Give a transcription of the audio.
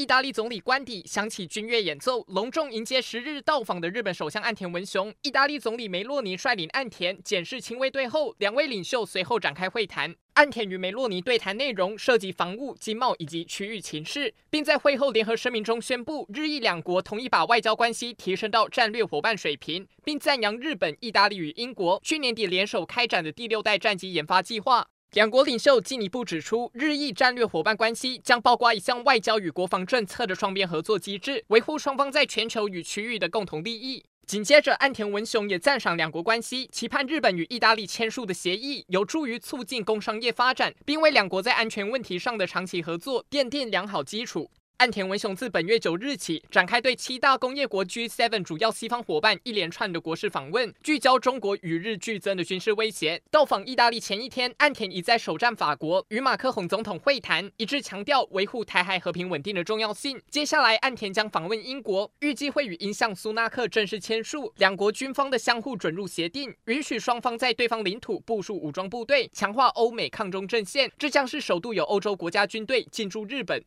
意大利总理官邸响起军乐演奏，隆重迎接十日到访的日本首相岸田文雄。意大利总理梅洛尼率领岸田检视亲卫队后，两位领袖随后展开会谈。岸田与梅洛尼对谈内容涉及防务、经贸以及区域情势，并在会后联合声明中宣布，日意两国同意把外交关系提升到战略伙伴水平，并赞扬日本、意大利与英国去年底联手开展的第六代战机研发计划。两国领袖进一步指出，日意战略伙伴关系将包括一项外交与国防政策的双边合作机制，维护双方在全球与区域的共同利益。紧接着，岸田文雄也赞赏两国关系，期盼日本与意大利签署的协议有助于促进工商业发展，并为两国在安全问题上的长期合作奠定良好基础。岸田文雄自本月九日起展开对七大工业国 G7 主要西方伙伴一连串的国事访问，聚焦中国与日俱增的军事威胁。到访意大利前一天，岸田已在首站法国与马克宏总统会谈，一致强调维护台海和平稳定的重要性。接下来，岸田将访问英国，预计会与英相苏纳克正式签署两国军方的相互准入协定，允许双方在对方领土部署武装部队，强化欧美抗中阵线。这将是首度有欧洲国家军队进驻日本。